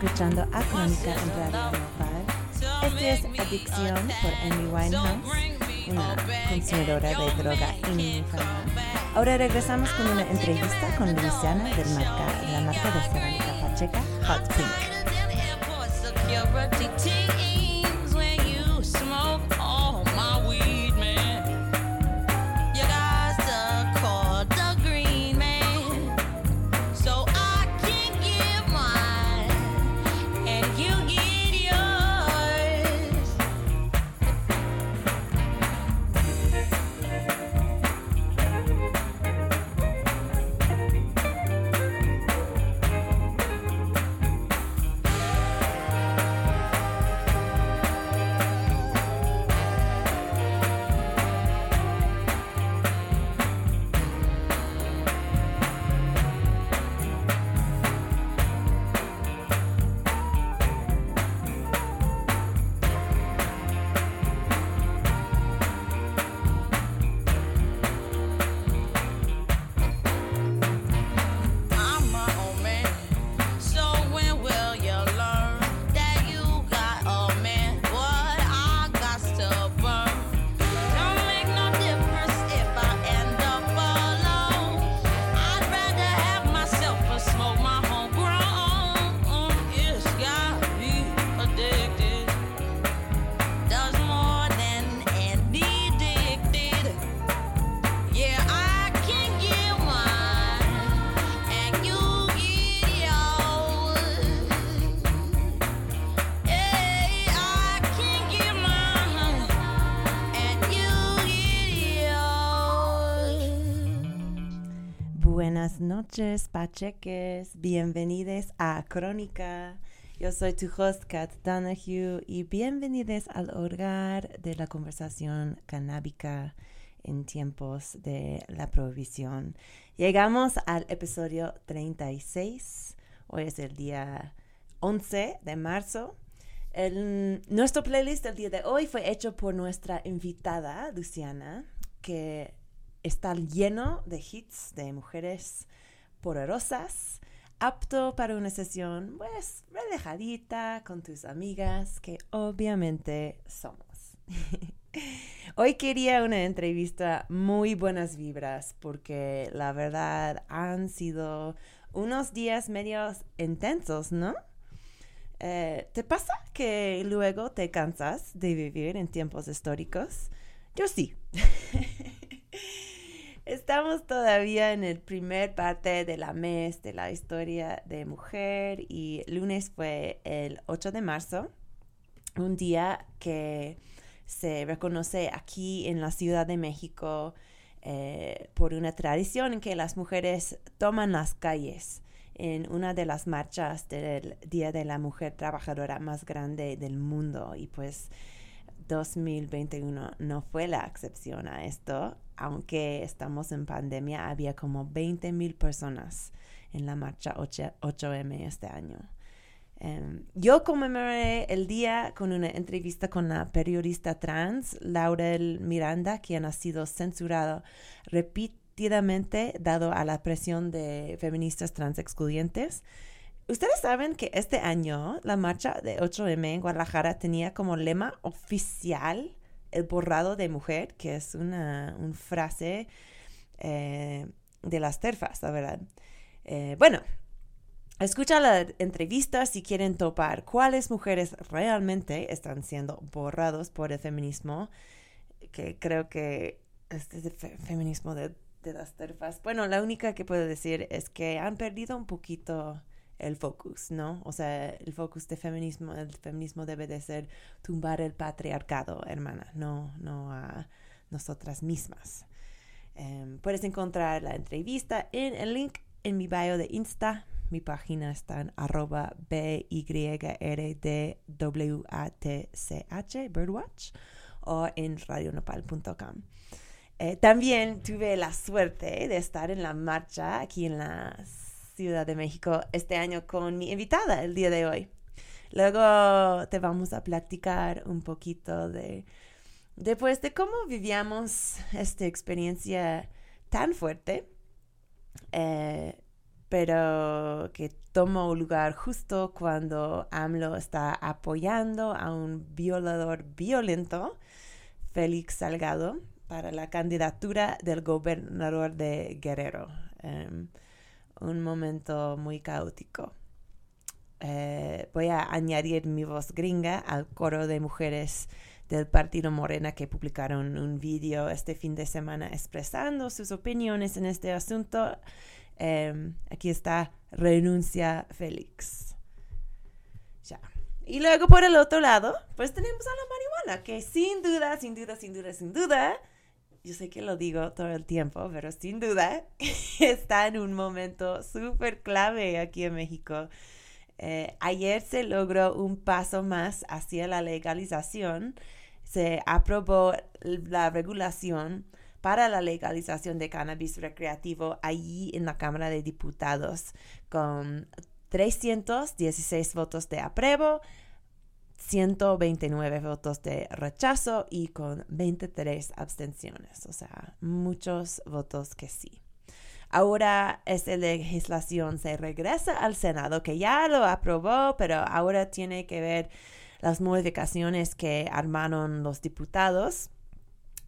Escuchando a Crónica en Radio Nopal. Este es Adicción por Amy Winehouse, una consumidora de droga infame. Ahora regresamos con una entrevista con Luciana del marca, la marca de cerámica pacheca Hot Pink. Noches, Pacheques. Bienvenidos a Crónica. Yo soy tu host, Kat Donahue, y bienvenidos al hogar de la conversación canábica en tiempos de la prohibición. Llegamos al episodio 36. Hoy es el día 11 de marzo. El, nuestro playlist del día de hoy fue hecho por nuestra invitada, Luciana, que está lleno de hits de mujeres poderosas, apto para una sesión, pues, relajadita con tus amigas, que obviamente somos. Hoy quería una entrevista muy buenas vibras porque la verdad han sido unos días medios intensos, ¿no? Eh, ¿Te pasa que luego te cansas de vivir en tiempos históricos? Yo sí. Estamos todavía en el primer parte de la mes de la historia de mujer y lunes fue el 8 de marzo, un día que se reconoce aquí en la Ciudad de México eh, por una tradición en que las mujeres toman las calles en una de las marchas del Día de la Mujer Trabajadora más grande del mundo. Y pues 2021 no fue la excepción a esto aunque estamos en pandemia, había como 20 mil personas en la marcha 8, m este año. Em, yo conmemoré el día con una entrevista con la periodista trans Laurel Miranda, quien ha sido censurado repetidamente dado a la presión de feministas trans excluyentes. Ustedes saben que este año la marcha de 8M en Guadalajara tenía como lema oficial el borrado de mujer, que es una, frase eh, de las terfas, la verdad. Eh, bueno, escucha la entrevista si quieren topar cuáles mujeres realmente están siendo borrados por el feminismo, que creo que es el feminismo de, de las terfas. Bueno, la única que puedo decir es que han perdido un poquito el focus, ¿no? O sea, el focus de feminismo, el feminismo debe de ser tumbar el patriarcado, hermana, no, no a nosotras mismas. Em, puedes encontrar la entrevista en el link en mi bio de Insta. Mi página está en arroba Birdwatch, o en radionopal.com. Eh, también tuve la suerte de estar en la marcha aquí en las Ciudad de México este año con mi invitada el día de hoy. Luego te vamos a platicar un poquito de, después de cómo vivíamos esta experiencia tan fuerte. Eh, pero que tomó lugar justo cuando AMLO está apoyando a un violador violento, Félix Salgado, para la candidatura del gobernador de Guerrero. Em, un momento muy caótico. Eh, voy a añadir mi voz gringa al coro de mujeres del Partido Morena que publicaron un vídeo este fin de semana expresando sus opiniones en este asunto. Em, aquí está, renuncia Félix. Ya. Y luego por el otro lado, pues tenemos a la marihuana, que sin duda, sin duda, sin duda, sin duda, yo sé que lo digo todo el tiempo, pero sin duda está en un momento súper clave aquí en México. Eh, ayer se logró un paso más hacia la legalización. Se aprobó la regulación para la legalización de cannabis recreativo allí en la Cámara de Diputados con 316 votos de apruebo, 129 votos de rechazo y con 23 abstenciones, o sea, muchos votos que sí. Ahora esta legislación se regresa al Senado, que ya lo aprobó, pero ahora tiene que ver las modificaciones que armaron los diputados.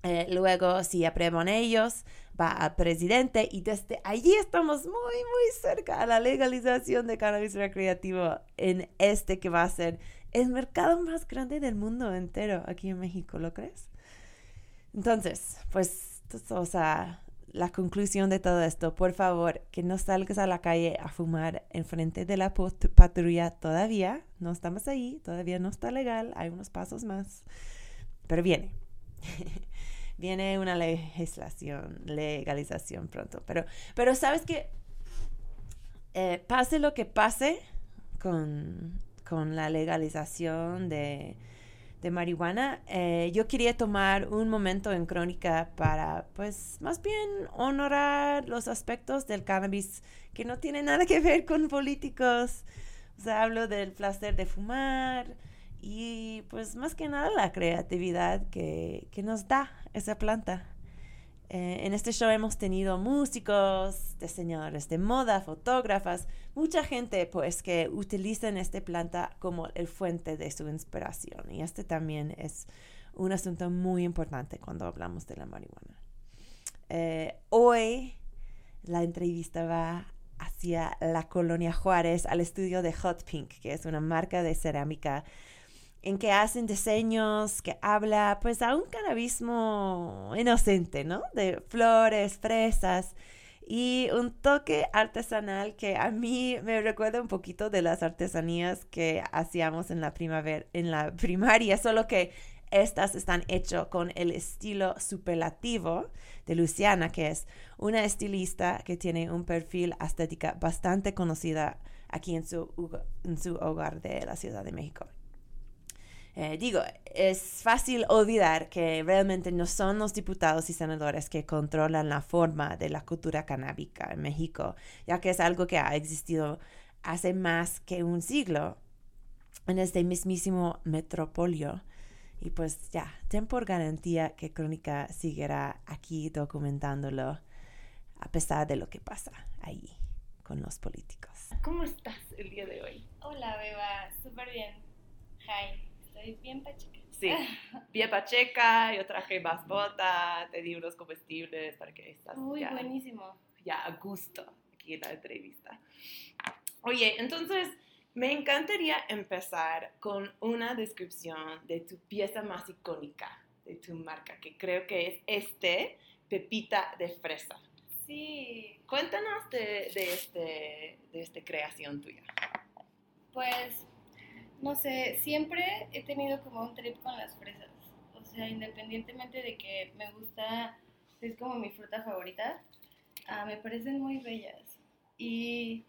Eh, luego, si aprueban ellos, va al presidente y desde allí estamos muy, muy cerca a la legalización de cannabis recreativo en este que va a ser el mercado más grande del mundo entero aquí en México, ¿lo crees? Entonces, pues, o sea, la conclusión de todo esto, por favor, que no salgas a la calle a fumar enfrente de la patrulla todavía. No estamos ahí, todavía no está legal, hay unos pasos más. Pero viene. viene una legislación, legalización pronto. Pero, pero sabes que eh, pase lo que pase con, con la legalización de de marihuana, eh, yo quería tomar un momento en crónica para, pues, más bien honorar los aspectos del cannabis que no tienen nada que ver con políticos. O sea, hablo del placer de fumar y, pues, más que nada la creatividad que, que nos da esa planta. Eh, en este show hemos tenido músicos, diseñadores de moda, fotógrafas, mucha gente pues que utilizan esta planta como el fuente de su inspiración. Y este también es un asunto muy importante cuando hablamos de la marihuana. Eh, hoy la entrevista va hacia la colonia Juárez al estudio de Hot Pink, que es una marca de cerámica en que hacen diseños, que habla pues a un canabismo inocente, ¿no? De flores, fresas y un toque artesanal que a mí me recuerda un poquito de las artesanías que hacíamos en la primavera, en la primaria, solo que estas están hechas con el estilo superlativo de Luciana, que es una estilista que tiene un perfil estética bastante conocida aquí su, en su hogar de la Ciudad de México. Eh, digo, es fácil olvidar que realmente no son los diputados y senadores que controlan la forma de la cultura canábica en México, ya que es algo que ha existido hace más que un siglo en este mismísimo metropolio. Y pues ya, ten por garantía que Crónica seguirá aquí documentándolo a pesar de lo que pasa ahí con los políticos. ¿Cómo estás el día de hoy? Hola, Beba, súper bien. Hi bien pacheca. Sí, bien pacheca, yo traje más bota, te di unos comestibles para que estás Muy buenísimo. Ya a gusto aquí en la entrevista. Oye, entonces me encantaría empezar con una descripción de tu pieza más icónica de tu marca, que creo que es este, Pepita de Fresa. Sí. Cuéntanos de, de, este, de esta creación tuya. Pues no sé, siempre he tenido como un trip con las fresas. O sea, independientemente de que me gusta, es como mi fruta favorita, ah, me parecen muy bellas. Y,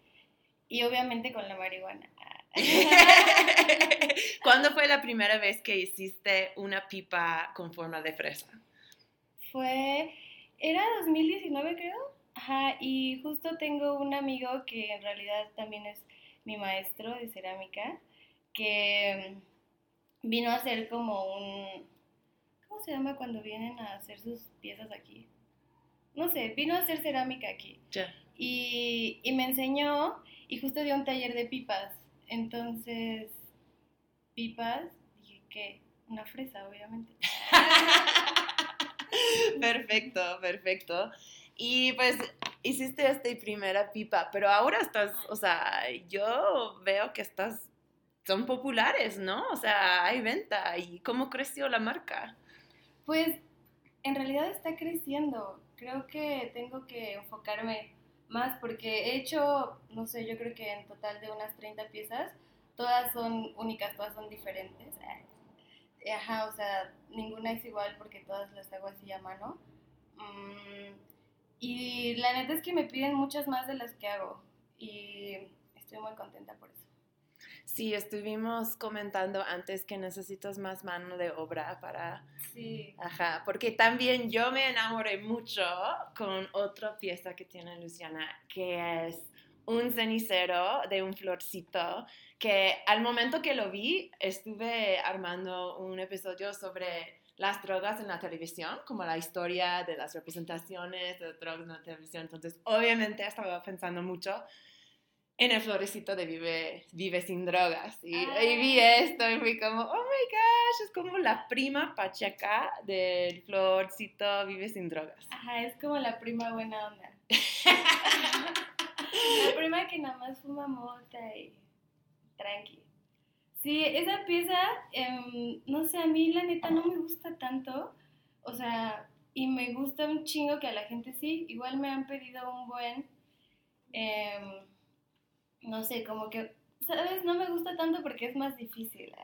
y obviamente con la marihuana. ¿Cuándo fue la primera vez que hiciste una pipa con forma de fresa? Fue, era 2019 creo. Ajá, y justo tengo un amigo que en realidad también es mi maestro de cerámica que vino a hacer como un... ¿Cómo se llama cuando vienen a hacer sus piezas aquí? No sé, vino a hacer cerámica aquí. Y, y me enseñó y justo dio un taller de pipas. Entonces, pipas, dije que una fresa, obviamente. perfecto, perfecto. Y pues hiciste esta primera pipa, pero ahora estás, o sea, yo veo que estás, son populares, ¿no? O sea, hay venta. ¿Y cómo creció la marca? Pues en realidad está creciendo. Creo que tengo que enfocarme más porque he hecho, no sé, yo creo que en total de unas 30 piezas, todas son únicas, todas son diferentes. Ajá, o sea, ninguna es igual porque todas las hago así a mano. Mm, y la neta es que me piden muchas más de las que hago y estoy muy contenta por eso. Sí, estuvimos comentando antes que necesitas más mano de obra para... Sí. Ajá, porque también yo me enamoré mucho con otra pieza que tiene Luciana, que es un cenicero de un florcito, que al momento que lo vi estuve armando un episodio sobre las drogas en la televisión, como la historia de las representaciones de drogas en la televisión. Entonces, obviamente estaba pensando mucho en el florecito de Vive, Vive sin drogas. Y, y, vi esto y fui como, oh my gosh, es como la prima pacheca del florcito Vive sin drogas. Ajá, es como la prima buena onda. la prima que nada más fuma mota y tranqui. Sí, esa pieza, em, no sé, a mí la neta no me gusta tanto. O sea, y me gusta un chingo que a la gente sí. Igual me han pedido un buen... Eh, no sé, como que, ¿sabes? No me gusta tanto porque es más difícil.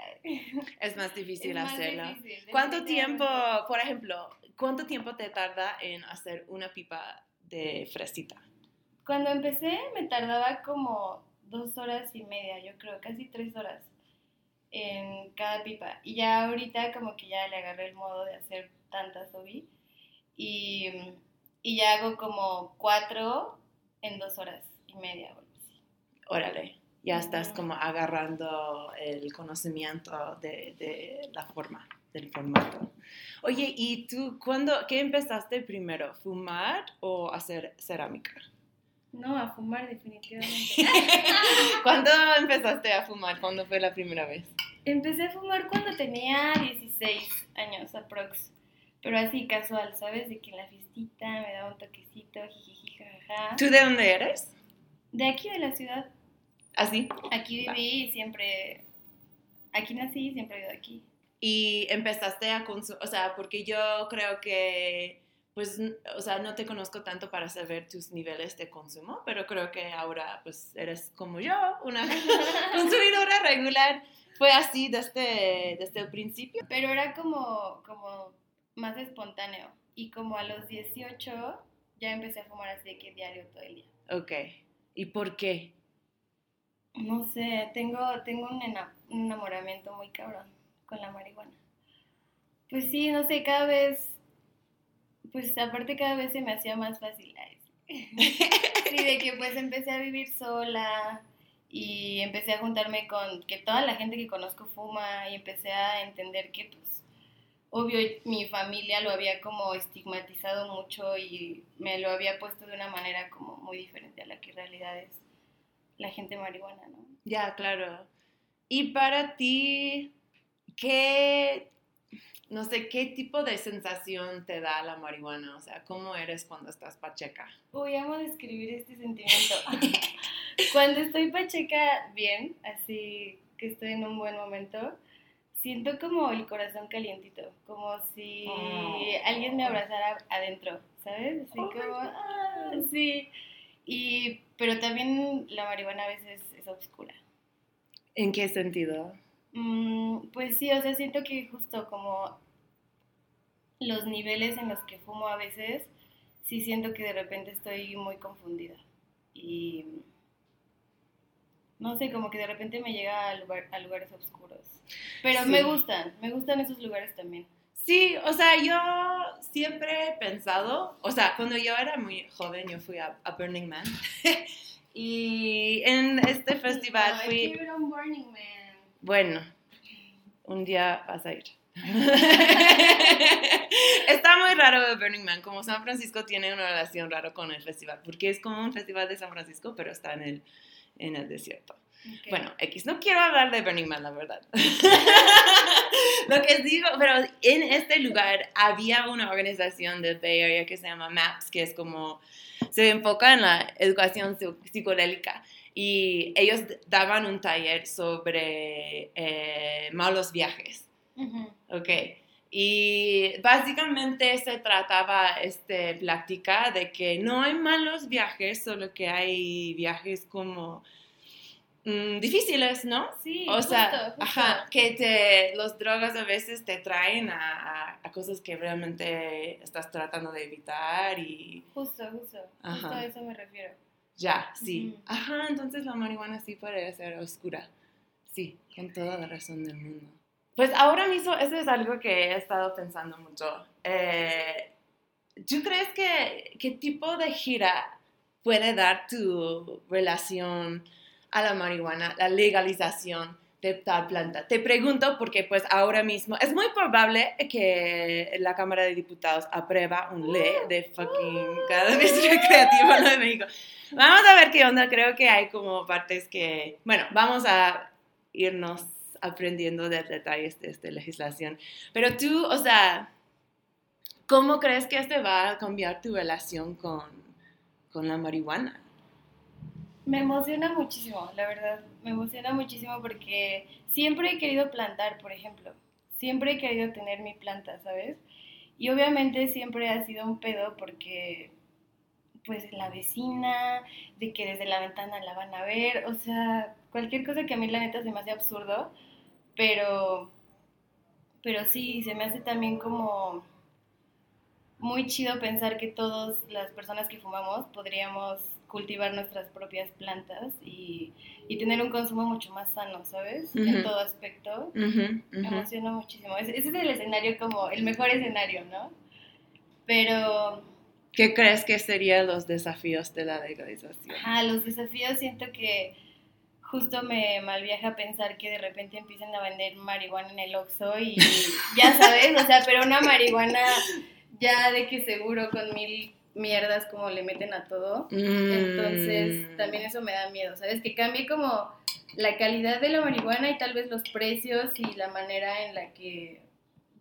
Es más difícil hacerlo. ¿Cuánto tiempo, por ejemplo, cuánto tiempo te tarda en hacer una pipa de fresita? Cuando empecé me tardaba como dos horas y media, yo creo, casi tres horas en cada pipa. Y ya ahorita como que ya le agarré el modo de hacer tantas obi. Y, y ya hago como cuatro en dos horas y media órale, ya estás como agarrando el conocimiento de, la forma, del formato. Oye, ¿y tú cuándo, qué empezaste primero, fumar o hacer cerámica? No, a fumar definitivamente. ¿Cuándo empezaste a fumar? ¿Cuándo fue la primera vez? Empecé a fumar cuando tenía 16 años aprox. Pero así casual, ¿sabes? De que en la fiestita me daba un toquecito, jiji, jajaja. ¿Tú de dónde eres? De aquí, de la ciudad. ¿Así? Aquí viví y siempre, aquí nací y siempre he vivido aquí. Y empezaste a consumir, o sea, porque yo creo que, pues, o sea, no te conozco tanto para saber tus niveles de consumo, pero creo que ahora, pues, eres como yo, una consumidora regular. Fue así desde, desde el principio. Pero era como, como más espontáneo. Y como a los 18 ya empecé a fumar así de que diario todo el día. Ok. ¿Y por qué? No sé, tengo, tengo un, enamoramiento muy cabrón con la marihuana. Pues sí, no sé, cada vez, pues aparte cada vez se me hacía más fácil. sí, de que pues empecé a vivir sola y empecé a juntarme con que toda la gente que conozco fuma y empecé a entender que pues obvio mi familia lo había como estigmatizado mucho y me lo había puesto de una manera como muy diferente a la que en realidad es la gente marihuana, ¿no? Ya, claro. Y para ti, ¿qué, no sé, qué tipo de sensación te da la marihuana? O sea, ¿cómo eres cuando estás pacheca? Uy, amo describir este sentimiento. cuando estoy pacheca bien, así que estoy en un buen momento, siento como el corazón calientito, como si oh. alguien me abrazara adentro, ¿sabes? Así oh como, ah, sí. Y, pero también la marihuana a veces es oscura. ¿En qué sentido? Mm, pues sí, o sea, siento que justo como los niveles en los que fumo a veces, sí siento que de repente estoy muy confundida. Y no sé, como que de repente me llega a, a lugares oscuros. Pero me gustan, me gustan esos lugares también. Sí, o sea, yo siempre he pensado, o sea, cuando yo era muy joven, yo fui a, Burning Man. y en este festival fui... Burning Man. Bueno, un día vas a ir. Está muy raro de Burning Man, como San Francisco tiene una relación rara con el festival, porque es como un festival de San Francisco, pero está en el, en el desierto. Bueno, X, no quiero hablar de Burning Man, la verdad. Lo que digo, pero en este lugar había una organización del Bay Area que se llama MAPS, que es como, se enfoca en la educación psico- psicodélica. Y ellos daban un taller sobre eh, malos viajes. Ok. Y básicamente se trataba este, plática de que no hay malos viajes, solo que hay viajes como mm, difíciles, ¿no? Sí, O justo, sea, justo. ajá, que te, los drogas a veces te traen a, a- cosas que realmente estás tratando de evitar y Justo, justo. Justo Ajá. a eso me refiero. ya, sí. Ujú. Ajá, entonces la marihuana sí puede ser oscura. Sí, con toda la razón del mundo. Pues ahora mismo eso es algo que he estado pensando mucho. Eh, ¿Tú crees que qué tipo de gira puede dar tu relación a la marihuana, la legalización de tal planta? Te pregunto porque pues ahora mismo es muy probable que la Cámara de Diputados aprueba un ley de fucking cannabis recreativo ¿no? de México. Vamos a ver qué onda, creo que hay como partes que, bueno, vamos a irnos aprendiendo de detalles de esta legislación. Pero tú, o sea, ¿cómo crees que este va a cambiar tu relación con, con la marihuana? Me emociona muchísimo, la verdad. Me emociona muchísimo porque siempre he querido plantar, por ejemplo. Siempre he querido tener mi planta, ¿sabes? Y obviamente siempre ha sido un pedo porque, pues, la vecina, de que desde la ventana la van a ver, o sea, cualquier cosa que a mí la neta se me hace absurdo, pero, pero sí, se me hace también como muy chido pensar que todas las personas que fumamos podríamos cultivar nuestras propias plantas y, y tener un consumo mucho más sano, ¿sabes? Ujú. En todo aspecto. Me emociona muchísimo. Ese, ese es el escenario como el mejor escenario, ¿no? Pero, ¿Qué crees que serían los desafíos de la legalización? ajá, los desafíos siento que justo me malviaja pensar que de repente empiecen a vender marihuana en el Oxxo y ya sabes, o sea, pero una marihuana ya de que seguro con mil mierdas como le meten a todo. Entonces, Mm. también eso me da miedo, ¿sabes? Que cambie como la calidad de la marihuana y tal vez los precios y la manera en la que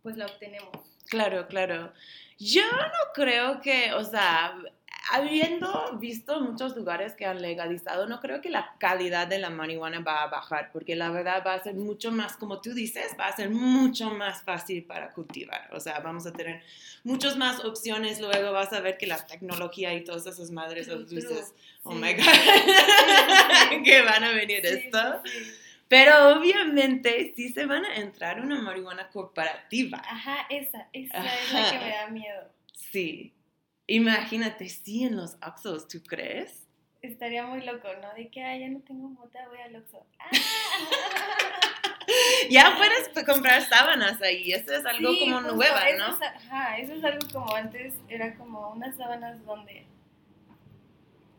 pues la obtenemos. Claro, claro. Yo no creo que, o sea, habiendo visto muchos lugares que han legalizado, no creo que la calidad de la marihuana va a bajar, porque la verdad va a ser mucho más, como tú dices, va a ser mucho más fácil para cultivar. O sea, vamos a tener muchas más opciones, luego vas a ver que la tecnología y todas esas madres, True, oh Sí. my God, que van a venir Sí, esto. sí. Pero obviamente sí se van a entrar una marihuana corporativa. Ajá, esa, esa es la que me da miedo. Sí. Imagínate, sí, en los Oxxos, ¿tú crees? Estaría muy loco, ¿no? De que, ah, ya no tengo mota, voy al Oxxo. Ah. Ya puedes comprar sábanas ahí, eso es algo Sí, como nueva, eso ¿no? es- ajá, eso es algo como antes, era como unas sábanas donde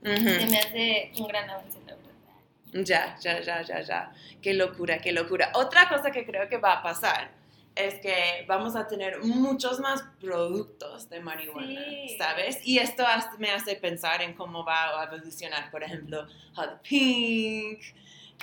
se me hace un gran avance, la verdad. Ya, ya, ya, ya, ya. Qué locura, qué locura. Otra cosa que creo que va a pasar es que vamos a tener muchos más productos de marihuana, Sí. ¿sabes? Y esto me hace pensar en cómo va a evolucionar, por ejemplo, Hot Pink,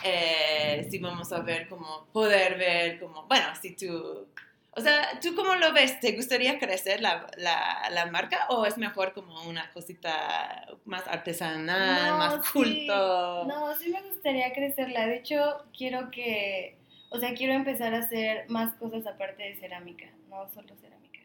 eh, si vamos a ver como, poder ver como, bueno, si tú, o sea, ¿tú cómo lo ves? ¿Te gustaría crecer la, la, la marca o es mejor como una cosita más artesanal, No, más sí. culto? No, sí me gustaría crecerla. De hecho, quiero que, o sea, quiero empezar a hacer más cosas aparte de cerámica, no solo cerámica.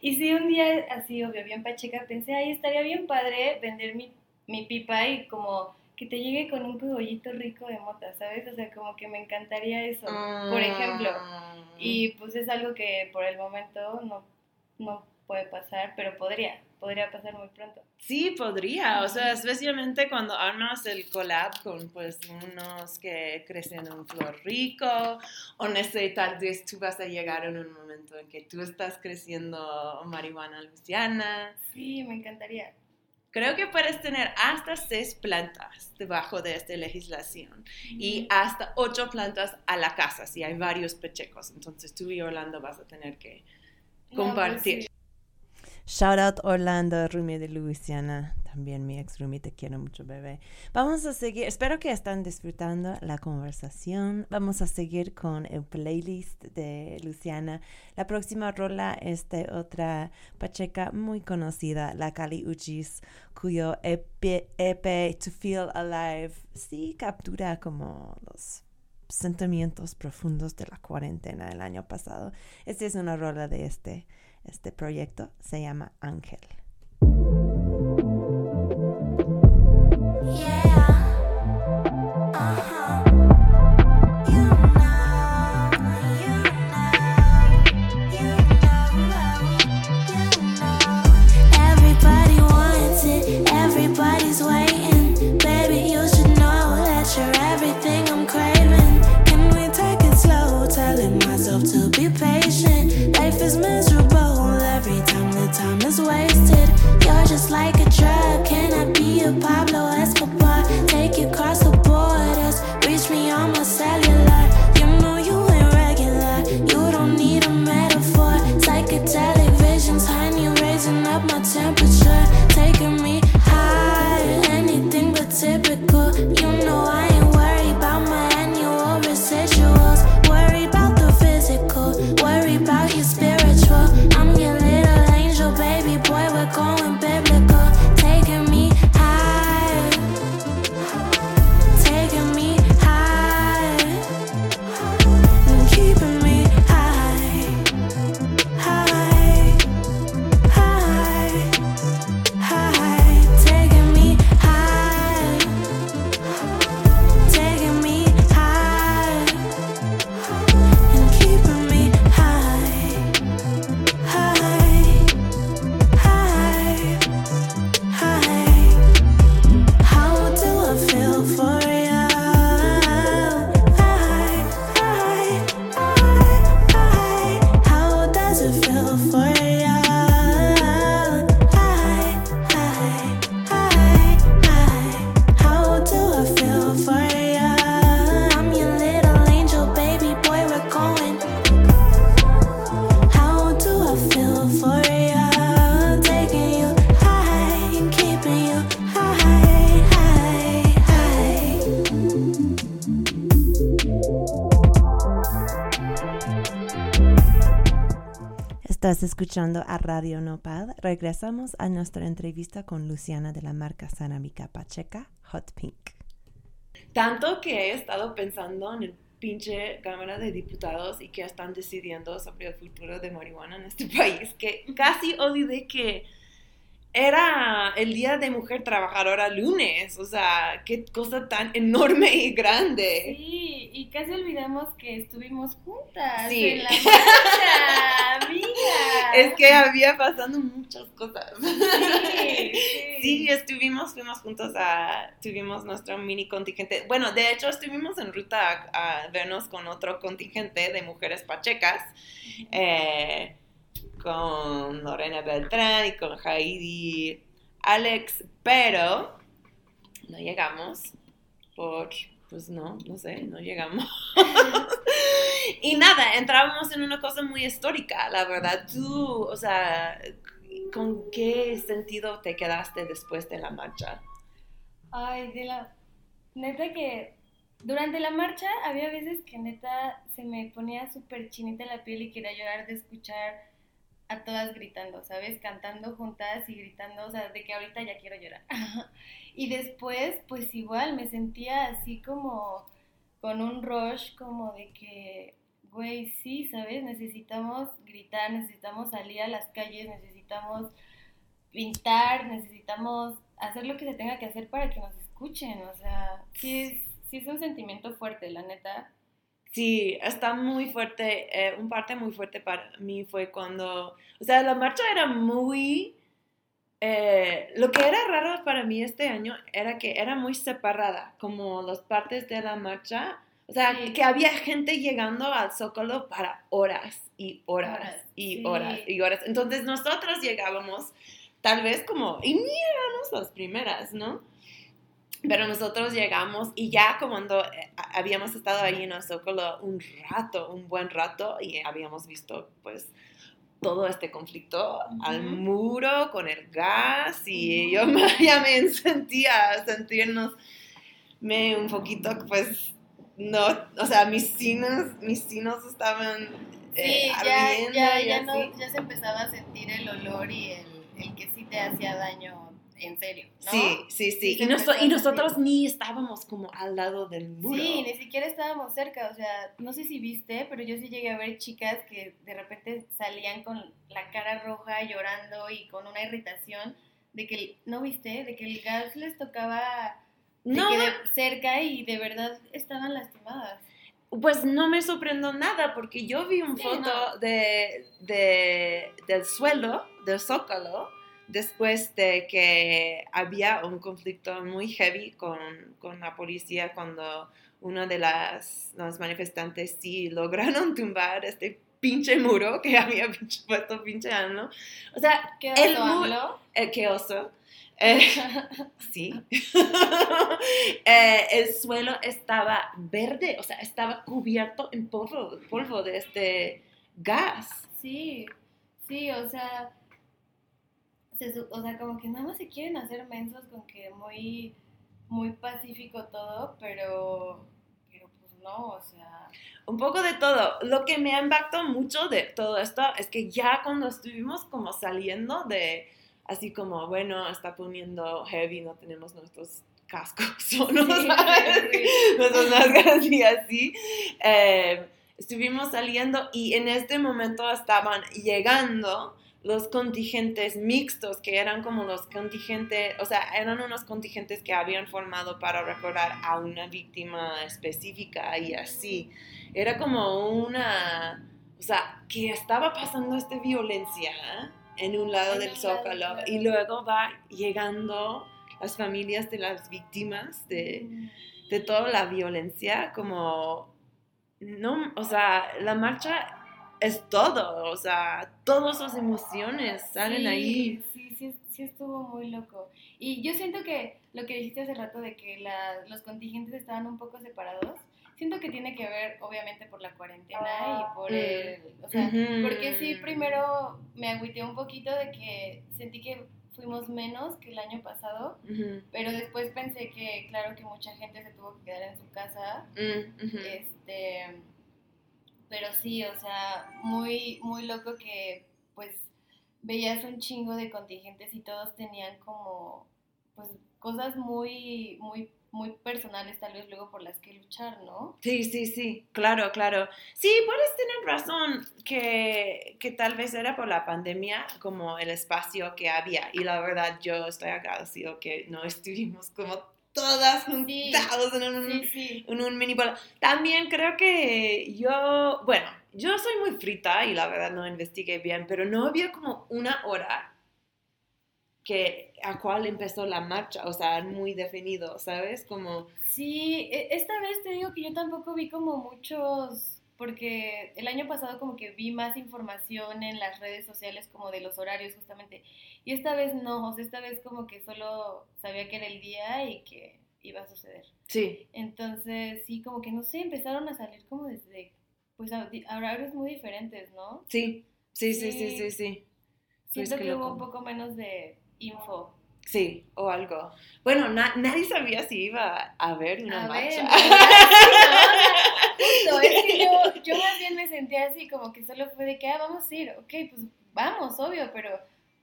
Y si un día así, obvio, bien pacheca, pensé, ay, estaría bien padre vender mi, mi pipa y como que te llegue con un cogollito rico de mota, ¿sabes? O sea, como que me encantaría eso, por ejemplo. Mm. Y pues es algo que por el momento no, no puede pasar, pero podría, podría pasar muy pronto. Sí, podría, o sea, especialmente cuando armas el collab con pues unos que crecen en un flor rico, o sé, tal vez tú vas a llegar en un momento en que tú estás creciendo marihuana luciana. Sí, me encantaría. Creo que puedes tener hasta seis plantas debajo de esta legislación y hasta ocho plantas a la casa si hay varios pachecos. Entonces tú y Orlando vas a tener que No, pues compartir. sí. Shout out Orlando, roomie de Luisiana. También mi ex roomie, te quiero mucho, bebé. Vamos a seguir, espero que están disfrutando la conversación. Vamos a seguir con el playlist de Luciana. La próxima rola es de otra pacheca muy conocida, la Kali Uchis, cuyo EP, EP To Feel Alive sí captura como los sentimientos profundos de la cuarentena el año pasado. Esta es una rola de este, este proyecto, se llama Ángel. Escuchando a Radio Nopal. Regresamos a nuestra entrevista con Luciana de la marca Sanamica Pacheca, Hot Pink. Tanto que he estado pensando en el pinche Cámara de Diputados y que están decidiendo sobre el futuro de marihuana en este país, que casi olvidé que era el Día de Mujer Trabajadora lunes. O sea, qué cosa tan enorme y grande. Sí, y casi olvidamos que estuvimos juntas Sí. en la marcha, amiga. Es que había pasado muchas cosas. Sí, Sí, estuvimos, fuimos juntos a, tuvimos nuestro mini contingente. Bueno, de hecho estuvimos en ruta a, a vernos con otro contingente de mujeres pachecas, eh, con Lorena Beltrán y con Heidi Alex, pero no llegamos por, pues no, no sé, no llegamos. y nada, entrábamos en una cosa muy histórica, la verdad. Tú, o sea, ¿con qué sentido te quedaste después de la marcha? Ay, de la... Neta que durante la marcha había veces que neta se me ponía súper chinita la piel y quería llorar de escuchar a todas gritando, ¿sabes? Cantando juntas y gritando, o sea, de que ahorita ya quiero llorar. y después, pues igual, me sentía así como con un rush, como de que, güey, sí, ¿sabes? Necesitamos gritar, necesitamos salir a las calles, necesitamos pintar, necesitamos hacer lo que se tenga que hacer para que nos escuchen, o sea, sí es, sí es un sentimiento fuerte, la neta. Sí, está muy fuerte. eh, un parte muy fuerte para mí fue cuando, o sea, la marcha era muy... eh, lo que era raro para mí este año era que era muy separada, como las partes de la marcha. O sea, Sí. que había gente llegando al Zócalo para horas y horas Horas, y sí. horas y horas. Entonces nosotros llegábamos tal vez como, y ni éramos las primeras, ¿no? Pero nosotros llegamos y ya como cuando eh, habíamos estado ahí en el Zócalo un rato, un buen rato, y habíamos visto pues todo este conflicto al muro con el gas y yo ya me sentía sentirnos me un poquito pues no, o sea, mis sinos, mis sinos estaban eh, Sí, ya, ardiendo ya, y ya, así. no, ya se empezaba a sentir el olor y el, el que sí te hacía daño en serio, ¿no? Sí, sí, sí. Y, noso- y nosotros ni estábamos como al lado del muro. Sí, ni siquiera estábamos cerca, o sea, no sé si viste, pero yo sí llegué a ver chicas que de repente salían con la cara roja, llorando y con una irritación de que, ¿no viste? De que el gas les tocaba de no, que de cerca y de verdad estaban lastimadas. pues no me sorprendió nada porque yo vi una Sí, foto no. de, de- del suelo, del zócalo, después de que había un conflicto muy heavy con, con la policía cuando uno de las, los manifestantes sí lograron tumbar este pinche muro que había pinche- puesto pinche ano. O sea, ¿Qué El oso mu- AMLO? eh, qué oso. Eh, Sí. Eh, el suelo estaba verde, o sea, estaba cubierto en polvo, polvo de este gas. Sí, sí, o sea, se o sea, como que nada más se quieren hacer mensos con que muy, muy pacífico todo, pero, pero pues no, o sea, Un poco de todo. Lo que me impactó mucho de todo esto es que ya cuando estuvimos como saliendo de, así como, bueno, está poniendo heavy, no tenemos nuestros cascos o no sí, sí. nuestras máscaras y así. eh, estuvimos saliendo y en este momento estaban llegando los contingentes mixtos, que eran como los contingentes, o sea, eran unos contingentes que habían formado para recordar a una víctima específica y así. Era como una, o sea, que estaba pasando esta violencia en un lado En del lado, zócalo claro. y luego va llegando las familias de las víctimas de, Mm, de toda la violencia, como, no, o sea, la marcha es todo, o sea, todas sus emociones salen sí, ahí. Sí, sí, sí estuvo muy loco. Y yo siento que lo que dijiste hace rato de que la- los contingentes estaban un poco separados, siento que tiene que ver obviamente por la cuarentena y por Mm. el, o sea, porque sí, primero me agüité un poquito de que sentí que fuimos menos que el año pasado, pero después pensé que claro que mucha gente se tuvo que quedar en su casa, mm, este, pero sí, o sea, muy, muy loco que pues veías un chingo de contingentes y todos tenían como pues cosas muy, muy, muy personales tal vez luego por las que luchar, ¿no? Sí, sí, sí, claro, claro. Sí, puedes tener razón que, que tal vez era por la pandemia como el espacio que había y la verdad yo estoy agradecido que no estuvimos como todas Sí, juntados en un, Sí, sí. en un mini bola. También creo que yo, bueno, yo soy muy frita y la verdad no investigué bien, pero no había como una hora que a cuál empezó la marcha, o sea, muy definido, ¿sabes? Como, Sí, e- esta vez te digo que yo tampoco vi como muchos, porque el año pasado como que vi más información en las redes sociales como de los horarios justamente, y esta vez no, o sea, esta vez como que solo sabía que era el día y que iba a suceder. sí, Entonces, sí, como que no sé, empezaron a salir como desde, pues, a, di- a horarios muy diferentes, ¿no? sí, sí, sí, sí, Sí. sí, sí. Pues Siento qué que hubo un poco menos de info. Sí, o algo. Bueno, na- nadie sabía si iba a haber una A ver, marcha. sí, no, o sea, justo, es que yo, yo más bien me sentía así, como que solo fue de que, ah, vamos a ir, ok, pues vamos, obvio, pero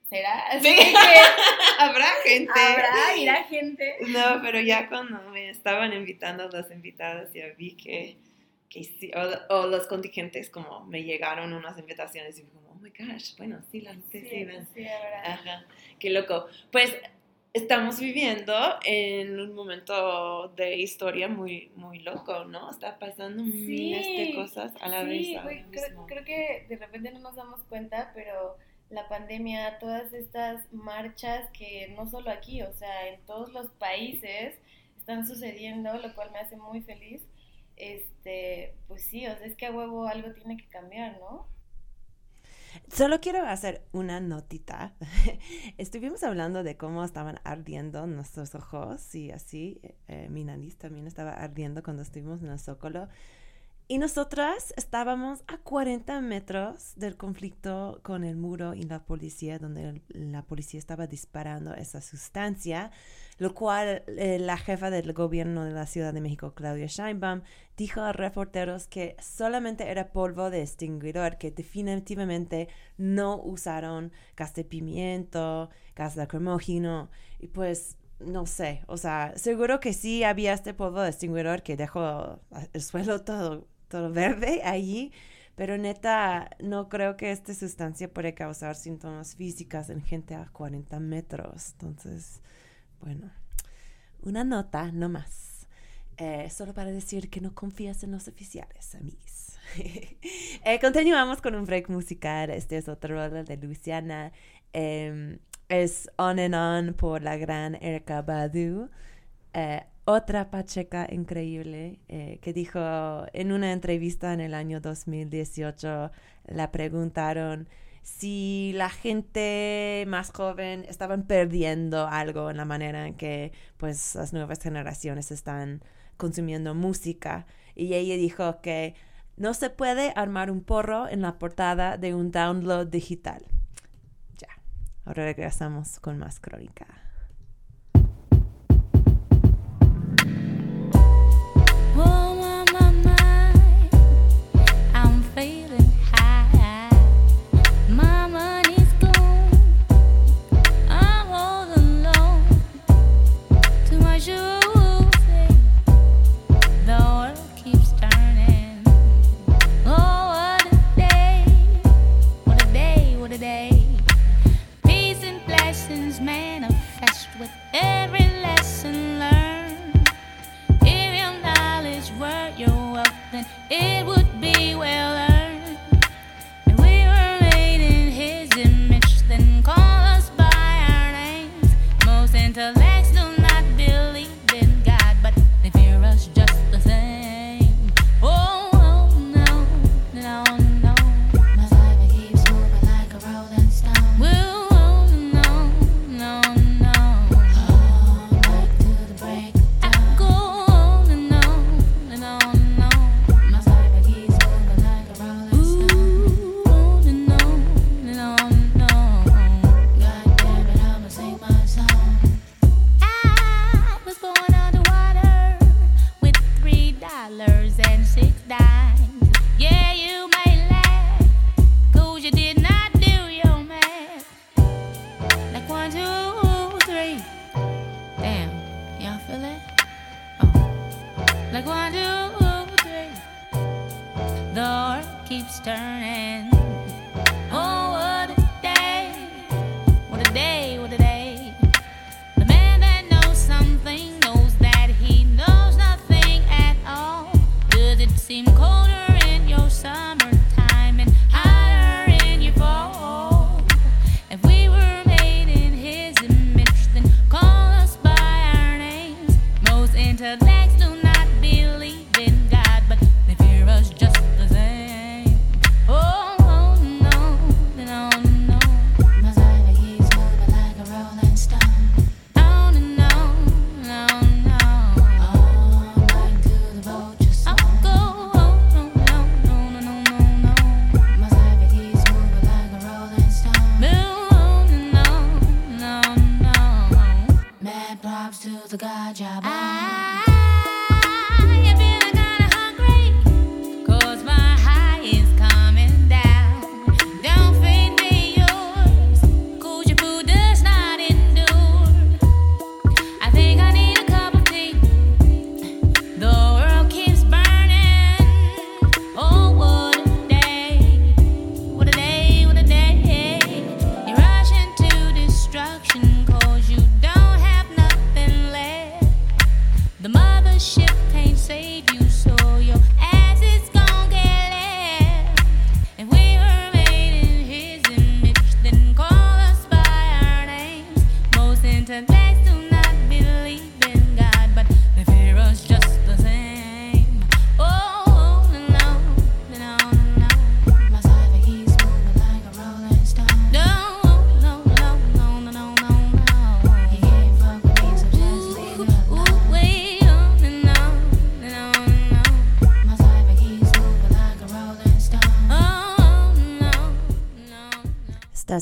¿será? Así Sí. que Habrá gente. habrá, irá gente. No, pero ya cuando me estaban invitando las invitadas, ya vi que, que sí, o, o los contingentes como me llegaron unas invitaciones y oh my gosh, bueno, sí, la gente sí, Sí, ven. sí. Ajá, qué loco. Pues estamos viviendo en un momento de historia muy, muy loco, ¿no? Está pasando miles de Sí, cosas a la sí, vez. güey, creo, creo que de repente no nos damos cuenta, pero la pandemia, todas estas marchas que no solo aquí, o sea, en todos los países están sucediendo, lo cual me hace muy feliz. Este, pues sí, o sea, es que a huevo algo tiene que cambiar, ¿no? Solo quiero hacer una notita. Estuvimos hablando de cómo estaban ardiendo nuestros ojos y así. eh, mi nariz también estaba ardiendo cuando estuvimos en el Zócalo. Y nosotras estábamos a 40 metros del conflicto con el muro y la policía, donde el- la policía estaba disparando esa sustancia, lo cual eh, la jefa del gobierno de la Ciudad de México, Claudia Sheinbaum, dijo a reporteros que solamente era polvo de extinguidor, que definitivamente no usaron gas de pimiento, gas lacrimógeno, y pues no sé, o sea, seguro que sí había este polvo de extinguidor que dejó el suelo todo, todo verde allí, pero neta, no creo que esta sustancia puede causar síntomas físicas en gente a 40 metros. Entonces, bueno, una nota, no más. Eh, solo para decir que no confías en los oficiales, amigos. Eh, continuamos con un break musical. Este es otro rola de Luciana. Em, es On and On por la gran Erika Badu. Otra pacheca increíble eh, que dijo en una entrevista en el año 2018, la preguntaron si la gente más joven estaban perdiendo algo en la manera en que pues las nuevas generaciones están consumiendo música y ella dijo que no se puede armar un porro en la portada de un download digital. Ya, ahora regresamos con más crónica. Like one, two, three. The earth keeps turning.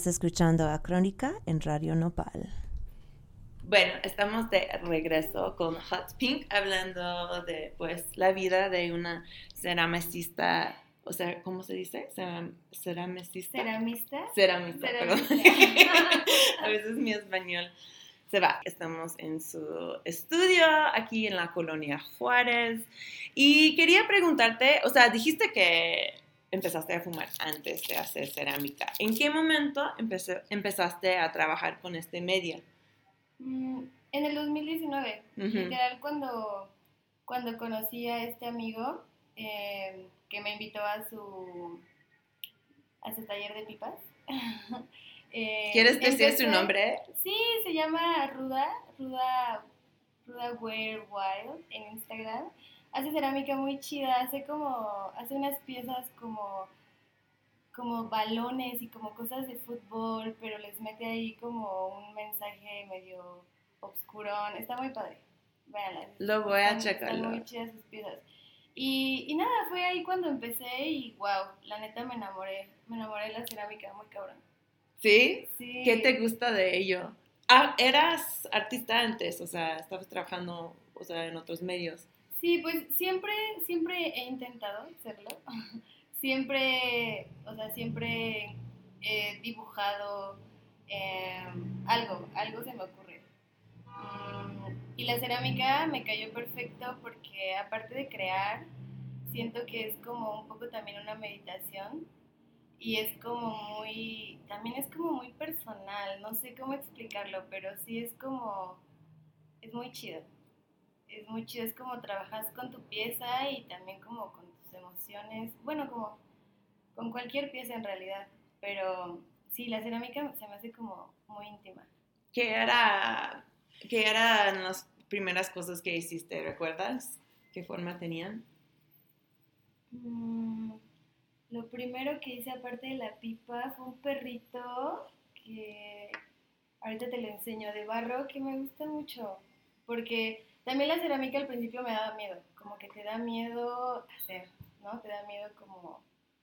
Estás escuchando a Crónica en Radio Nopal. Bueno, estamos de regreso con Hot Pink hablando de pues la vida de una ceramicista, o sea, ¿cómo se dice? Ceram- ceramicista. ¿Ceramista? Ceramista, perdón. A veces mi español se va. Estamos en su estudio aquí en la colonia Juárez y quería preguntarte, o sea, dijiste que empezaste a fumar antes de hacer cerámica. ¿En qué momento empecé- empezaste a trabajar con este medio? Mm, En el 2019, Ujú. literal cuando, cuando conocí a este amigo eh, que me invitó a su, a su taller de pipas. Eh, ¿Quieres decir su empecé- nombre? Sí, se llama Ruda, Ruda, Ruda Wear Wild en Instagram. Hace cerámica muy chida, hace como, hace unas piezas como, como balones y como cosas de fútbol, pero les mete ahí como un mensaje medio obscurón. Está muy padre. Lo voy a Están- checarlo. Están muy chidas sus piezas. Y, y nada, fue ahí cuando empecé y wow, la neta me enamoré. Me enamoré de la cerámica, muy cabrón. ¿Sí? Sí. ¿Qué te gusta de ello? Ah, eras artista antes, o sea, estabas trabajando, o sea, en otros medios. Sí, pues siempre, siempre he intentado serlo. Siempre, o sea, siempre he dibujado eh, algo, algo se me ocurre. Mm, y la cerámica me cayó perfecto porque aparte de crear, siento que es como un poco también una meditación y es como muy, también es como muy personal, no sé cómo explicarlo, pero sí es como, es muy chido es muy chido, es como trabajas con tu pieza y también como con tus emociones, bueno, como con cualquier pieza en realidad, pero sí, la cerámica se me hace como muy íntima. ¿Qué era, qué eran las primeras cosas que hiciste? ¿Recuerdas? ¿Qué forma tenían? Mm, lo primero que hice aparte de la pipa fue un perrito que ahorita te lo enseño de barro que me gusta mucho, porque también la cerámica al principio me daba miedo, como que te da miedo hacer, ¿no? Te da miedo como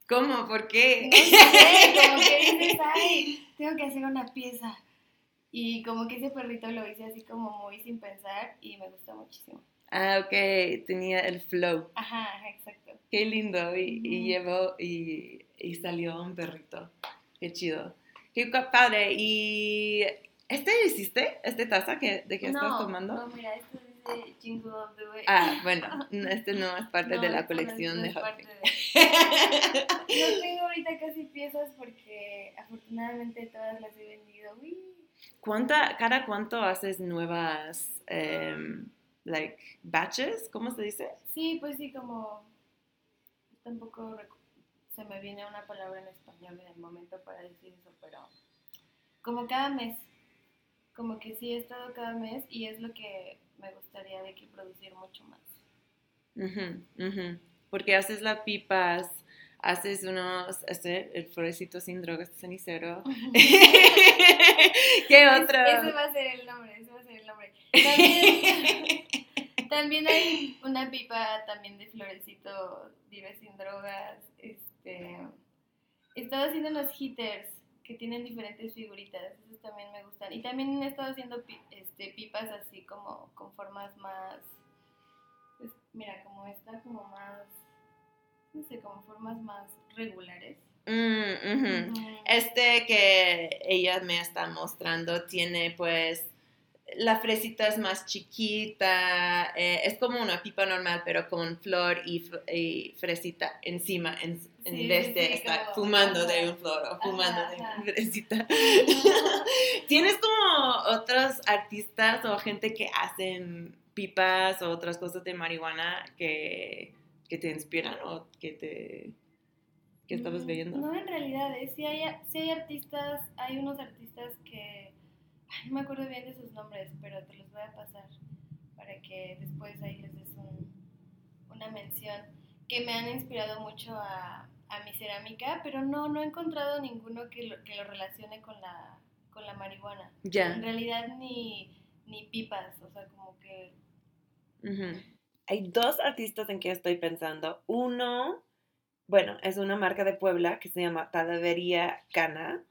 ¿Cómo? ¿Por qué? No sé, como que dices, ay, tengo que hacer una pieza. Y como que ese perrito lo hice así como muy sin pensar y me gustó muchísimo. Ah, ok, tenía el flow. Ajá, ajá, exacto. Qué lindo. Y, y Ujú. llevó y, y salió un perrito. Qué chido. Qué padre. ¿Y este hiciste? ¿Este taza que, de que no, estás tomando? No, mira, esto dice Jingle of the Way. Ah, bueno, no, este no es parte No, de la esto no es- colección de Hot de- No tengo ahorita casi piezas porque afortunadamente todas las he vendido. Uy. ¿Cuánta, cada cuánto haces nuevas, em, like, batches? ¿Cómo se dice? Sí, pues sí, como tampoco se me viene una palabra en español en el momento para decir eso, pero como cada mes, como que sí he estado cada mes y es lo que me gustaría de que producir mucho más. Ujú, ujú. Porque haces las pipas, haces unos, este, el florecito sin drogas cenicero. ¿Qué Es- otro? Ese va a ser el nombre, ese va a ser el nombre. También, también hay una pipa también de florecito, vive sin drogas. Este, he estado haciendo unos hitters que tienen diferentes figuritas, esos también me gustan. Y también he estado haciendo pi- este, pipas así como con formas más, pues, mira, como esta, como más, no sé, como formas más regulares. Mm. Ujú. Este que ella me está mostrando tiene pues la fresita es más chiquita, eh, es como una pipa normal pero con flor y, fresita encima en, vez de sí, estar como- fumando ajá. de un flor o fumando Ajá, de una fresita. ¿Tienes como otros artistas o gente que hacen pipas o otras cosas de marihuana que, que te inspiran o que te que estabas Mm, viendo? No, en realidad, eh, sí, hay, sí hay artistas, hay unos artistas que, no me acuerdo bien de sus nombres, pero te los voy a pasar para que después ahí les des un- una mención, que me han inspirado mucho a, a mi cerámica, pero no, no he encontrado ninguno que lo, que lo relacione con la, con la marihuana. Ya. En realidad ni, ni pipas, o sea, como que... Ujú. Hay dos artistas en que estoy pensando. Uno, bueno, es una marca de Puebla que se llama Talavería Cana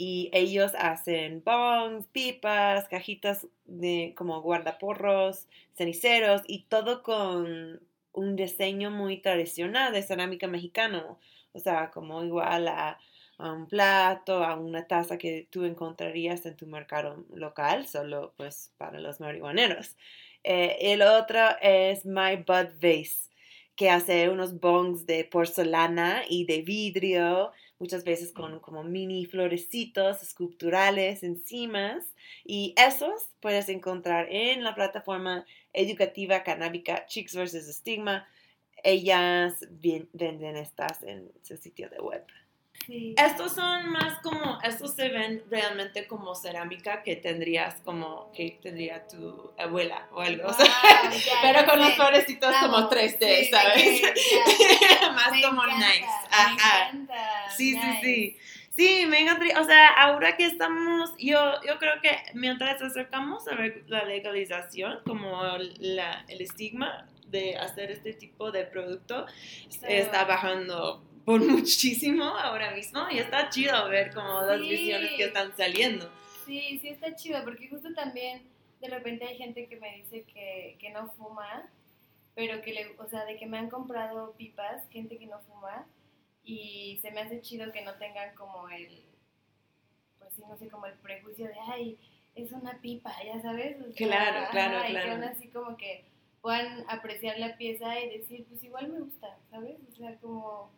y ellos hacen bongs, pipas, cajitas de como guardaporros, ceniceros y todo con un diseño muy tradicional de cerámica mexicano. O sea, como igual a, un plato, a una taza que tú encontrarías en tu mercado local, solo pues para los marihuaneros. Eh, el otro es My Bud Vase, que hace unos bongs de porcelana y de vidrio, muchas veces con como mini florecitos esculturales encima. Y esos puedes encontrar en la plataforma educativa canábica Chicks vs. Stigma. Ellas venden estas en su sitio de web. Sí. Estos son más como, estos se ven realmente como cerámica que tendrías como, que tendría tu abuela o algo. o sea, Wow, ya, pero con los florecitos como Vamos, 3D, sí, ¿sabes? más me como encanta, nice. Ajá. Sí, sí, nice. sí. Sí, me encantaría. O sea, ahora que estamos, yo, yo creo que mientras acercamos a reg- la legalización, como la, el estigma de hacer este tipo de producto, está bajando por muchísimo ahora mismo y está chido ver como las Sí. visiones que están saliendo. Sí, sí está chido, porque justo también de repente hay gente que me dice que, que no fuma, pero que le, o sea, de que me han comprado pipas, gente que no fuma, y se me hace chido que no tengan como el, pues sí, no sé, como el prejuicio de, ay, es una pipa, ya sabes. O sea, Claro, claro, ajá, Y claro. que aún así como que puedan apreciar la pieza y decir, pues igual me gusta, ¿sabes? O sea, como...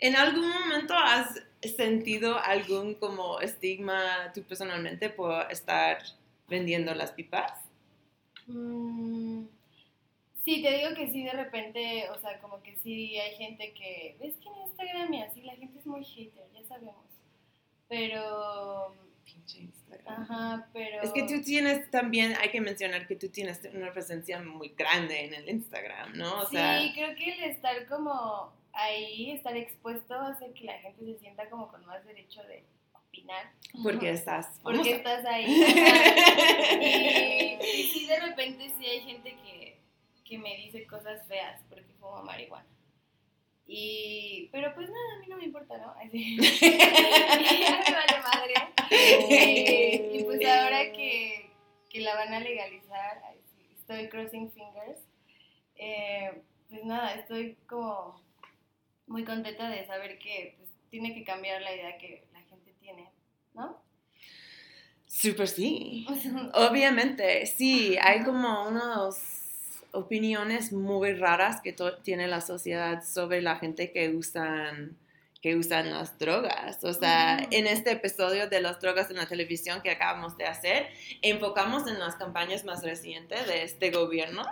¿En algún momento has sentido algún como estigma tú personalmente por estar vendiendo las pipas? Mm, sí, te digo que sí, de repente, o sea, como que sí hay gente que, ves que en Instagram y así la gente es muy hater, ya sabemos. Pero, Pinche Instagram. ajá, pero... Es que tú tienes también, hay que mencionar que tú tienes una presencia muy grande en el Instagram, ¿no? O sea, Sí, creo que el estar como ahí, estar expuesto, hace que la gente se sienta como con más derecho de opinar. porque estás Porque estás ahí. y, y sí, de repente sí hay gente que, que me dice cosas feas porque fumo marihuana. Y, pero pues nada, a mí no me importa, ¿no? Así. me vale madre. Y, y pues ahora que, que la van a legalizar, estoy crossing fingers. Eh, pues nada, estoy como muy contenta de saber que pues, tiene que cambiar la idea que la gente tiene, ¿no? Súper sí. Obviamente, sí, hay como unas opiniones muy raras que tiene la sociedad sobre la gente que usan que usan las drogas. O sea, Ujú. en este episodio de las drogas en la televisión que acabamos de hacer, enfocamos en las campañas más recientes de este gobierno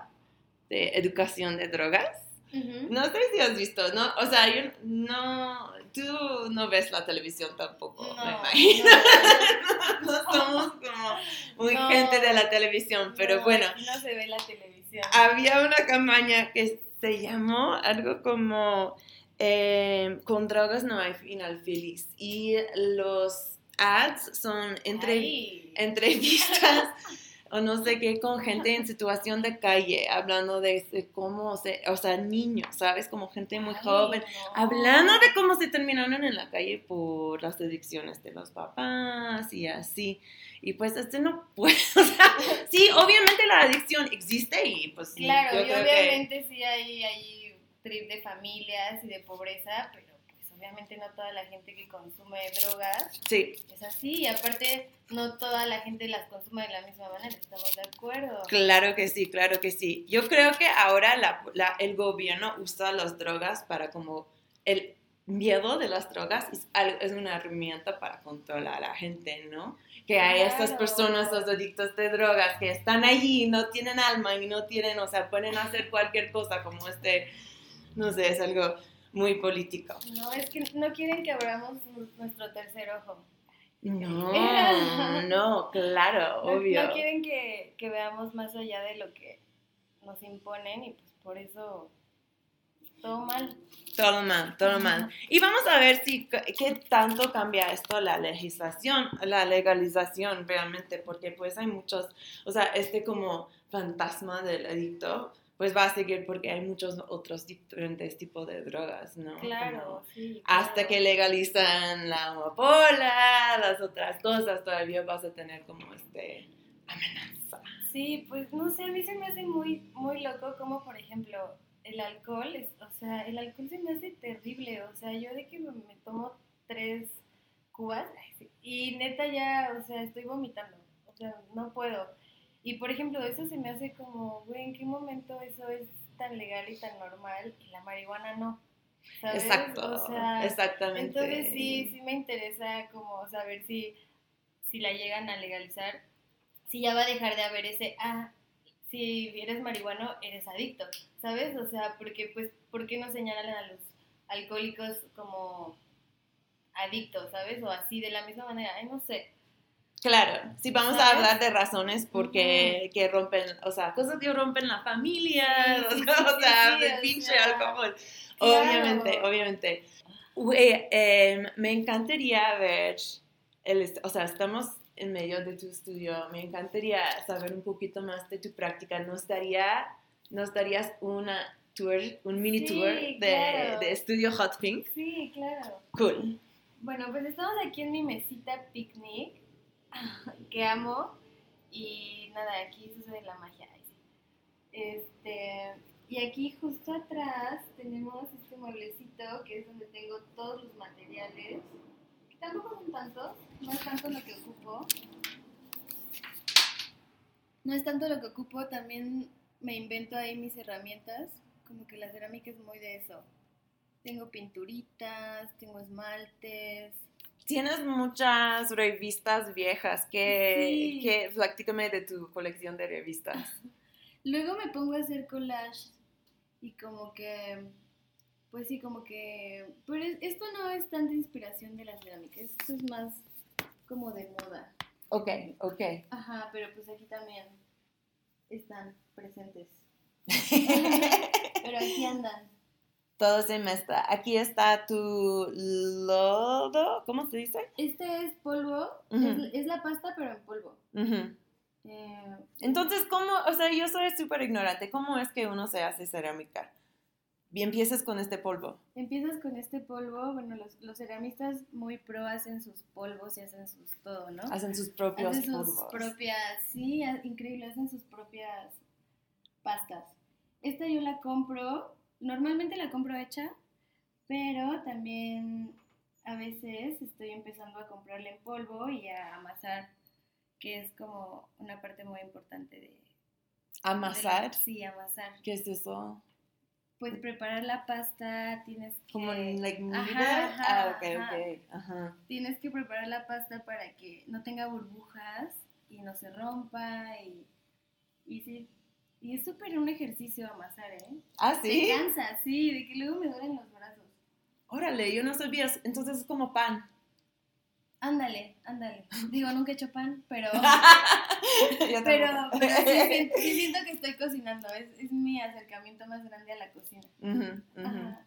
de educación de drogas. Ujú. No sé si has visto, ¿no? O sea, yo no, tú no ves la televisión tampoco, me No, imagino. no. No somos como muy No. gente de la televisión, pero No, bueno, No se ve la televisión. Había una campaña que se llamó algo como eh, con drogas no hay final feliz y los ads son entre, entrevistas o no sé qué con gente en situación de calle hablando de, de cómo se, o sea, niños, ¿sabes? Como gente muy Ay, joven. no. Hablando de cómo se terminaron en la calle por las adicciones de los papás y así. Y pues este no puede, o sea, sí, obviamente la adicción existe y pues sí, Claro, yo y que obviamente sí hay, hay trip de familias y de pobreza, pero pues obviamente no toda la gente que consume drogas sí, es así. Y aparte, no toda la gente las consume de la misma manera, estamos de acuerdo. claro que sí, claro que sí. Yo creo que ahora la, la- el gobierno usa las drogas para como el miedo de las drogas es, es una herramienta para controlar a la gente, ¿no? Que hay estas personas, los adictos de drogas, que están allí, no tienen alma y no tienen, o sea, pueden hacer cualquier cosa como este, no sé, es algo muy político. No, es que no quieren que abramos nu- nuestro tercer ojo. No, no, claro, No, obvio. no quieren que, que veamos más allá de lo que nos imponen y pues por eso todo mal. Todo mal, todo mal. Y vamos a ver si qué tanto cambia esto la legislación, la legalización realmente, porque pues hay muchos, o sea, este como fantasma del adicto pues va a seguir porque hay muchos otros diferentes tipos de drogas, ¿no? Claro, Como sí. hasta que legalizan la amapola, las otras cosas, todavía vas a tener como este amenaza. Sí, pues no sé, a mí se me hace muy, muy loco como, por ejemplo, el alcohol, es, o sea, el alcohol se me hace terrible, o sea, yo de que me, me tomo tres cubas y neta ya, o sea, estoy vomitando, o sea, no puedo. Y por ejemplo, eso se me hace como, güey, ¿en qué momento eso es tan legal y tan normal y la marihuana no? ¿Sabes? Exacto, O sea, exactamente. entonces sí, sí me interesa como saber si, si la llegan a legalizar, si ya va a dejar de haber ese, ah, si eres marihuano, eres adicto, ¿sabes? O sea, porque pues, ¿por qué no señalan a los alcohólicos como adictos, ¿sabes? O así, de la misma manera, ay, no sé. Claro, si vamos a ¿Sabes? hablar de razones porque que rompen, o sea, cosas que rompen la familia, Sí, sí, o sea, sí, sí, o pinche alcohol. claro. Obviamente, obviamente. Güey, em, me encantaría ver, el, o sea, estamos en medio de tu estudio, me encantaría saber un poquito más de tu práctica. ¿No estaría, no estarías una tour, un mini Sí, tour de, claro. de estudio Hot Pink? Sí, claro. Cool. Bueno, pues estamos aquí en mi mesita picnic, que amo, y nada, aquí sucede la magia. Este, y aquí justo atrás tenemos este mueblecito que es donde tengo todos los materiales, que tampoco son tantos, no es tanto lo que ocupo. No es tanto lo que ocupo, también me invento ahí mis herramientas, como que la cerámica es muy de eso. Tengo pinturitas, tengo esmaltes. Tienes muchas revistas viejas. que Sí. que platícame de tu colección de revistas. Luego me pongo a hacer collage y como que, pues sí, como que, pero es- esto no es tanta inspiración de la cerámica, esto es más como de moda. Ok, ok. Ajá, pero pues aquí también están presentes. Pero aquí andan. Todo se mezcla. Aquí está tu lodo, ¿cómo se dice? Este es polvo, es, es la pasta pero en polvo. Eh, Entonces, ¿cómo? O sea, yo soy súper ignorante. ¿Cómo es que uno se hace cerámica? Bien, empiezas con este polvo. Empiezas con este polvo, bueno, los, los ceramistas muy pro hacen sus polvos y hacen sus todo, ¿no? Hacen sus propios hacen sus polvos. propias, sí, increíble, hacen sus propias pastas. Esta yo la compro, normalmente la compro hecha, pero también a veces estoy empezando a comprarla en polvo y a amasar, que es como una parte muy importante de... de la- Amasar. sí, amasar. ¿Qué es eso? Pues preparar la pasta, tienes que... Como en like Ajá, Ah, ok, ajá. ok. Ajá. Tienes que preparar la pasta para que no tenga burbujas y no se rompa y, y sí. Y es súper un ejercicio amasar, ¿eh? Ah, sí. cansa, sí, de que luego me duelen los brazos. Órale, yo no sabía. Entonces es como pan. Ándale, ándale. Digo, nunca he hecho pan, pero, pero, pero sí, sí siento que estoy cocinando. Es, es mi acercamiento más grande a la cocina. Ujú, ujú. Ajá.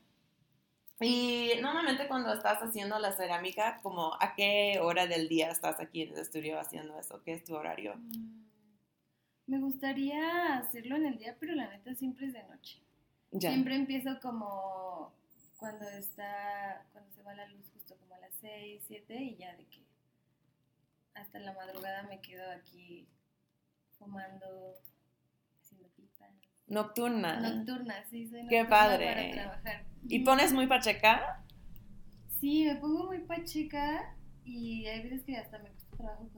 Y normalmente cuando estás haciendo la cerámica, como a qué hora del día estás aquí en el estudio haciendo eso? ¿Qué es tu horario? Mm, Me gustaría hacerlo en el día, pero la neta siempre es de noche. Ya. Siempre empiezo como cuando está, cuando se va la luz justo como a las 6, 7 y ya de que hasta la madrugada me quedo aquí fumando, haciendo pipas. Nocturna. Nocturna, sí, soy. Qué nocturna padre. para trabajar. ¿Y pones muy pacheca? Sí, me pongo muy pacheca y hay veces que hasta me cuesta trabajo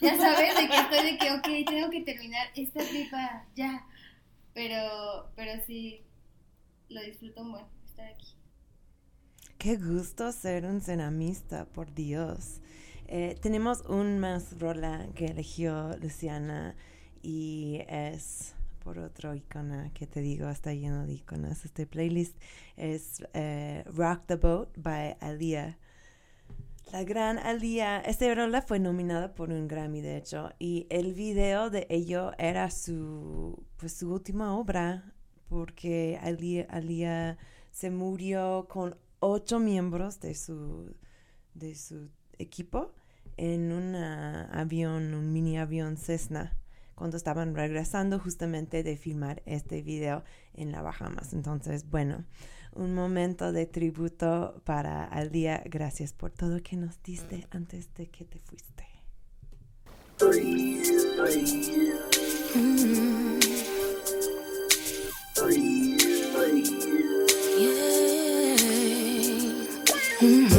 Ya sabes, de que estoy de que, ok, tengo que terminar esta pipa, ya. Pero, pero sí, lo disfruto buen estar aquí. Qué gusto ser un ceramista, por Dios. Eh, tenemos un más rola que eligió Luciana y es por otro icono que te digo, está lleno de iconos. Este playlist es eh, Rock the Boat by Alia. La Gran Alía, este rola fue nominada por un Grammy de hecho y el video de ello era su, pues, su última obra porque Alía, se murió con ocho miembros de su, de su equipo en un avión, un mini avión Cessna cuando estaban regresando justamente de filmar este video en la Bahamas. Entonces, bueno, un momento de tributo para al día. Gracias por todo que nos diste antes de que te fuiste. Mm.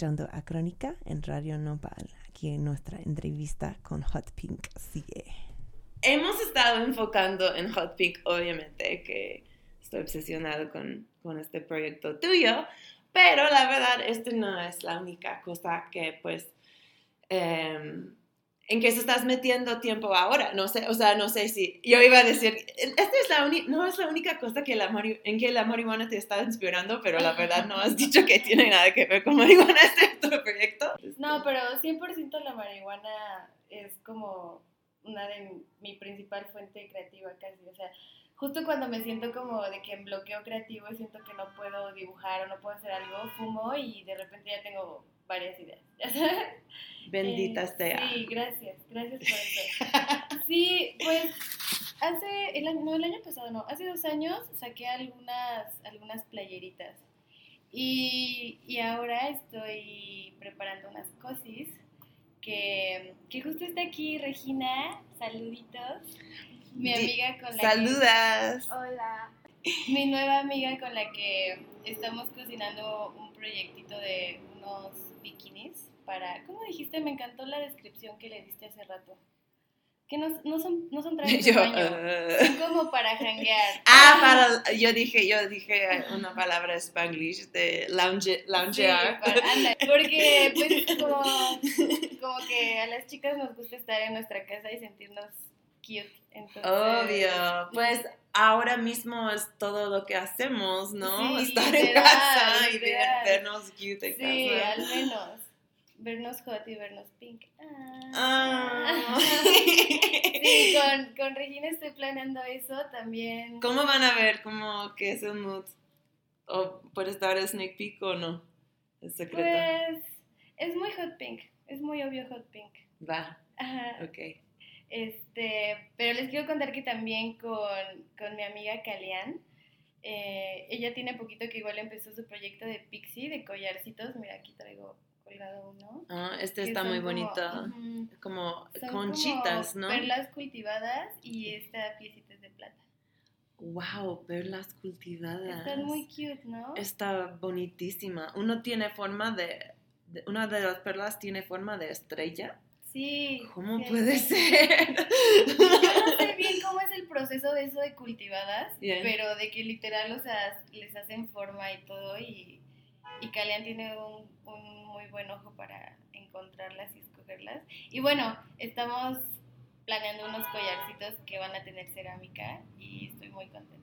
escuchando a Crónica en Radio Nopal, aquí en nuestra entrevista con Hot Pink CE. Hemos estado enfocando en Hot Pink, obviamente, que estoy obsesionado con, con este proyecto tuyo, pero la verdad, esto no es la única cosa que pues... Eh, en que se estás metiendo tiempo ahora. No sé, o sea, no sé si. Yo iba a decir, esta es la uni- no es la única cosa que la en que la marihuana te está inspirando, pero la verdad no has dicho que tiene nada que ver con marihuana este otro proyecto. No, pero 100% la marihuana es como una de mi, mi principal fuente creativa casi. O sea, justo cuando me siento como de que en bloqueo creativo y siento que no puedo dibujar o no puedo hacer algo, fumo y de repente ya tengo varias ideas. Bendita Eh, sea. Sí, gracias, gracias por eso. Sí, pues hace, el no, el año pasado no, hace dos años saqué algunas, algunas playeritas. Y, y ahora estoy preparando unas cosis que, que justo está aquí Regina, saluditos. Mi amiga con la Saludas. que... Hola. Mi nueva amiga con la que estamos cocinando un proyectito de unos bikinis para... ¿Cómo dijiste? Me encantó la descripción que le diste hace rato. Que no, no son, no son trajes de Yo, baño, eh, son como para janguear. Ah, para, yo dije, yo dije una palabra spanglish de lounge, Sí, loungear. para- anda, porque pues como, como que a las chicas nos gusta estar en nuestra casa y sentirnos cute. Entonces, Obvio, pues ahora mismo es todo lo que hacemos, ¿no? Sí, Estar en casa y literal. vernos cute en Sí, casa. al menos. Vernos hot y vernos pink. Ah. Sí, con, con Regina estoy planeando eso también. ¿Cómo van a ver cómo que es el mood? ¿O puedes dar el sneak peek o no? Es secreto. Pues es muy hot pink, es muy obvio hot pink. Va, Ajá. ok. Este, pero les quiero contar que también con, con mi amiga Kalian, eh, ella tiene poquito que igual empezó su proyecto de Pixie, de collarcitos. Mira, aquí traigo colgado uno. Ah, este está muy como- bonito. Como son conchitas, como ¿no? Perlas cultivadas y esta piecita es de plata. Wow, perlas cultivadas. Están muy cute, ¿no? Está bonitísima. Uno tiene forma de, de- Una de las perlas tiene forma de estrella. Sí. ¿Cómo sí, puede sí. ser? Yo no sé bien cómo es el proceso de eso de cultivadas, pero de que literal, o sea, les hacen forma y todo y, y Kalian tiene un, un muy buen ojo para encontrarlas y escogerlas. Y bueno, estamos planeando unos collarcitos que van a tener cerámica y estoy muy contenta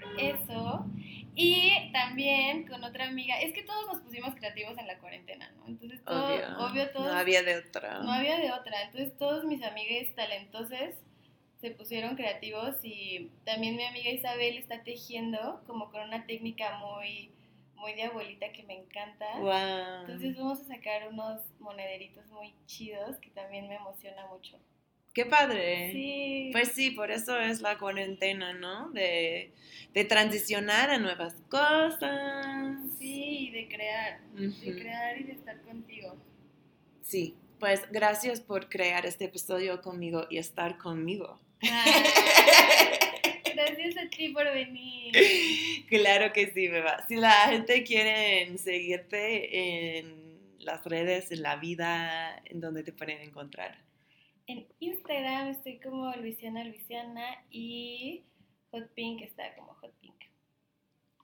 por eso. Y también con otra amiga, es que todos nos pusimos creativos en la cuarentena, ¿no? Entonces, todo, Obvio. obvio, todos No había de otra. no había de otra. Entonces todos mis amigues talentosos se pusieron creativos y también mi amiga Isabel está tejiendo como con una técnica muy, muy de abuelita que me encanta. Wow. Entonces vamos a sacar unos monederitos muy chidos que también me emociona mucho. Qué padre. Sí. Pues sí, por eso es la cuarentena, ¿no? De, de transicionar a nuevas cosas. Sí, y de crear, de crear y de estar contigo. Sí, pues gracias por crear este episodio conmigo y estar conmigo. Ay, gracias a ti por venir. Claro que sí, Beba. Si la gente quiere seguirte en las redes, en la vida, ¿en dónde te pueden encontrar? En Instagram estoy como Luisiana Luisiana y Hot Pink está como Hot Pink.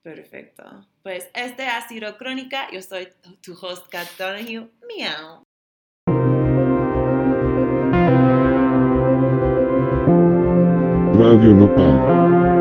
Perfecto. Pues este ha sido Crónica. Yo soy tu host, Kat Donahue. Miau. Radio Nopal.